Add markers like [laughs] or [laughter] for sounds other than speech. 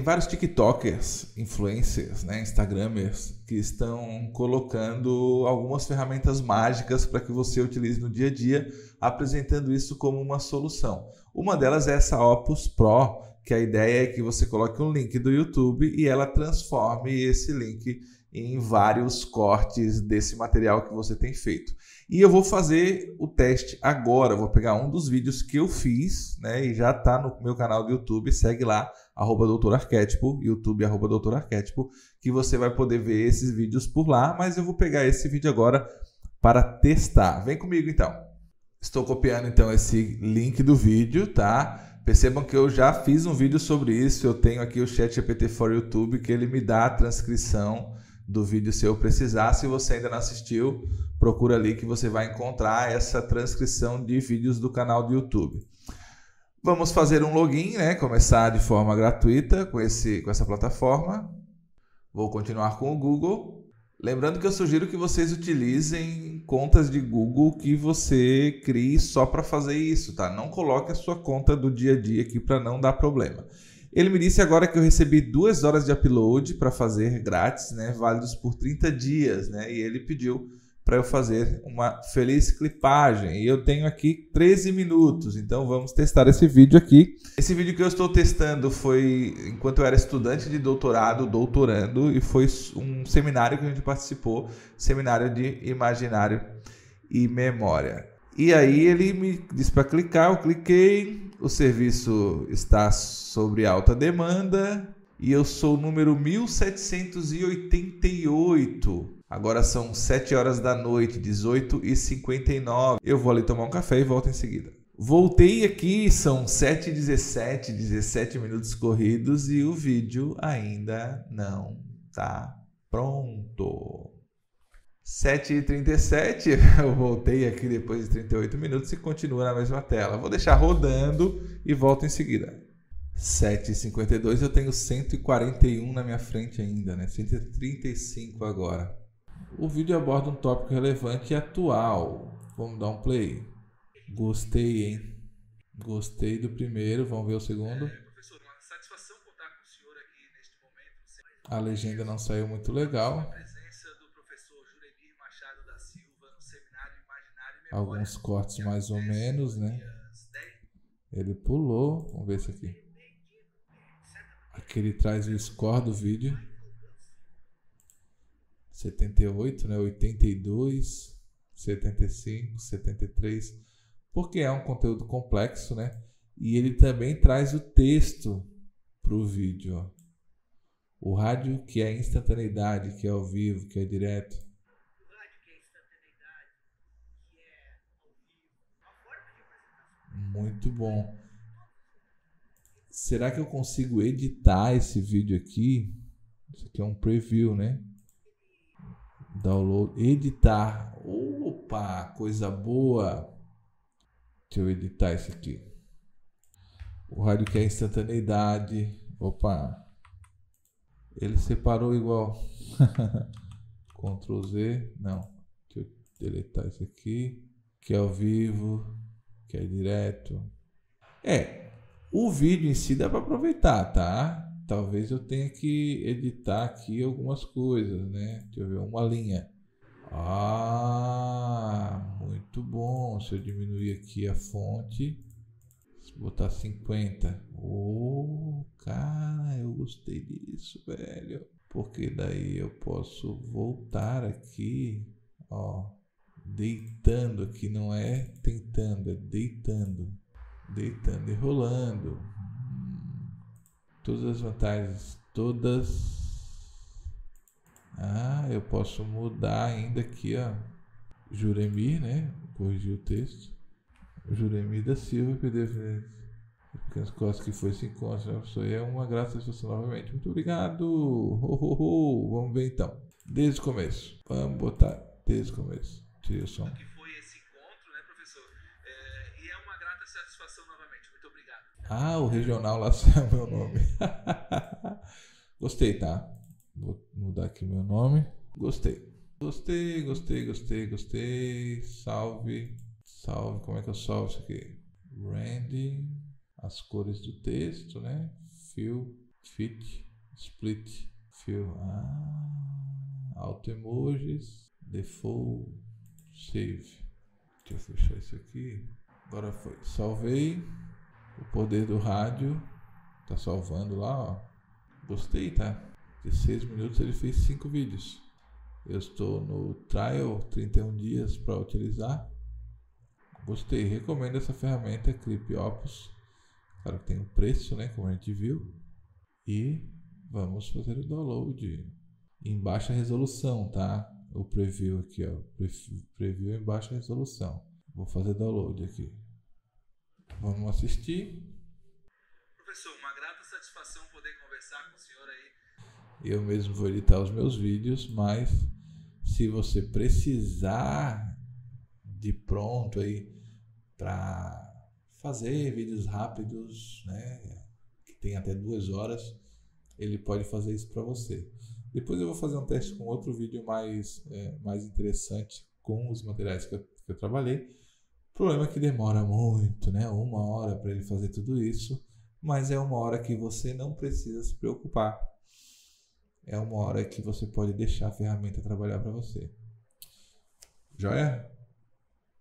tem vários TikTokers, influencers, né, Instagramers, que estão colocando algumas ferramentas mágicas para que você utilize no dia a dia, apresentando isso como uma solução. Uma delas é essa Opus Pro, que a ideia é que você coloque um link do YouTube e ela transforme esse link em vários cortes desse material que você tem feito. E eu vou fazer o teste agora. vou pegar um dos vídeos que eu fiz, né? E já está no meu canal do YouTube. Segue lá, arroba doutor arquétipo, YouTube arroba doutor arquétipo, que você vai poder ver esses vídeos por lá. Mas eu vou pegar esse vídeo agora para testar. Vem comigo então. Estou copiando então esse link do vídeo, tá? Percebam que eu já fiz um vídeo sobre isso. Eu tenho aqui o Chat GPT for YouTube que ele me dá a transcrição do vídeo se eu precisar. Se você ainda não assistiu, procura ali que você vai encontrar essa transcrição de vídeos do canal do YouTube. Vamos fazer um login, né? Começar de forma gratuita com, esse, com essa plataforma. Vou continuar com o Google. Lembrando que eu sugiro que vocês utilizem contas de Google que você crie só para fazer isso, tá? Não coloque a sua conta do dia a dia aqui para não dar problema. Ele me disse agora que eu recebi duas horas de upload para fazer grátis, né, válidos por 30 dias, né, e ele pediu para eu fazer uma feliz clipagem. E eu tenho aqui 13 minutos, então vamos testar esse vídeo aqui. Esse vídeo que eu estou testando foi enquanto eu era estudante de doutorado, doutorando, e foi um seminário que a gente participou, seminário de imaginário e memória. E aí ele me disse para clicar, eu cliquei, o serviço está sobre alta demanda e eu sou o número 1788. Agora são 7 horas da noite, 18 e 59. Eu vou ali tomar um café e volto em seguida. Voltei aqui, são 7 e 17, 17 minutos corridos e o vídeo ainda não está pronto. 7h37, [laughs] eu voltei aqui depois de 38 minutos e continua na mesma tela. Vou deixar rodando e volto em seguida. 7h52, eu tenho 141 na minha frente ainda, né? 135 agora. O vídeo aborda um tópico relevante e atual. Vamos dar um play. Gostei, hein? Gostei do primeiro, vamos ver o segundo. É, professor, uma satisfação contar com o senhor aqui neste momento. A legenda não saiu muito legal. alguns cortes mais ou menos, né? Ele pulou, vamos ver isso aqui. Aqui ele traz o score do vídeo. 78, né? 82, 75, 73. Porque é um conteúdo complexo, né? E ele também traz o texto para o vídeo. Ó. O rádio que é instantaneidade, que é ao vivo, que é direto. Muito bom. Será que eu consigo editar esse vídeo aqui? Isso aqui é um preview, né? Download, editar. Opa, coisa boa. Deixa eu editar isso aqui. O rádio que é instantaneidade. Opa. Ele separou igual. [laughs] Ctrl Z. Não. Deixa eu deletar isso aqui. Que é ao vivo que é direto. É, o vídeo em si dá para aproveitar, tá? Talvez eu tenha que editar aqui algumas coisas, né? Deixa eu ver, uma linha. Ah, muito bom. Se eu diminuir aqui a fonte, botar 50. Oh, cara, eu gostei disso, velho. Porque daí eu posso voltar aqui, ó deitando aqui, não é tentando, é deitando, deitando e rolando. Todas as vantagens, todas. Ah, eu posso mudar ainda aqui, ó. Juremir, né? Corrigir o texto. Juremir da Silva, PDF. Pequenas costas que foi se encontra. Isso aí é uma graça a você novamente. Muito obrigado. Vamos ver então. Desde o começo. Vamos botar desde o começo. Tira o som. que foi esse encontro, né, professor? É, e é uma grata satisfação novamente. Muito obrigado. Ah, o regional lá o meu nome. [laughs] gostei, tá? Vou mudar aqui meu nome. Gostei. Gostei, gostei, gostei, gostei. Salve. Salve. Como é que eu salvo isso aqui? Branding. As cores do texto, né? Fio. fit, split, fill, ah, auto emojis, default, save. Deixa eu fechar isso aqui. Agora foi. Salvei. O poder do rádio. Tá salvando lá, ó. Gostei, tá? De 6 minutos ele fez 5 vídeos. Eu estou no trial 31 dias para utilizar. Gostei, recomendo essa ferramenta Clip Opus. Claro que tem um preço, né? Como a gente viu. E vamos fazer o download em baixa resolução, tá? O preview aqui, ó. Preview em baixa resolução. Vou fazer download aqui. Vamos assistir. Professor, uma grata satisfação poder conversar com o senhor aí. Eu mesmo vou editar os meus vídeos, mas se você precisar de pronto aí para fazer vídeos rápidos, né, que tem até duas horas, ele pode fazer isso para você. Depois eu vou fazer um teste com outro vídeo mais, é, mais interessante com os materiais que eu, que eu trabalhei. O problema é que demora muito, né? Uma hora para ele fazer tudo isso, mas é uma hora que você não precisa se preocupar. É uma hora que você pode deixar a ferramenta trabalhar para você. Joia?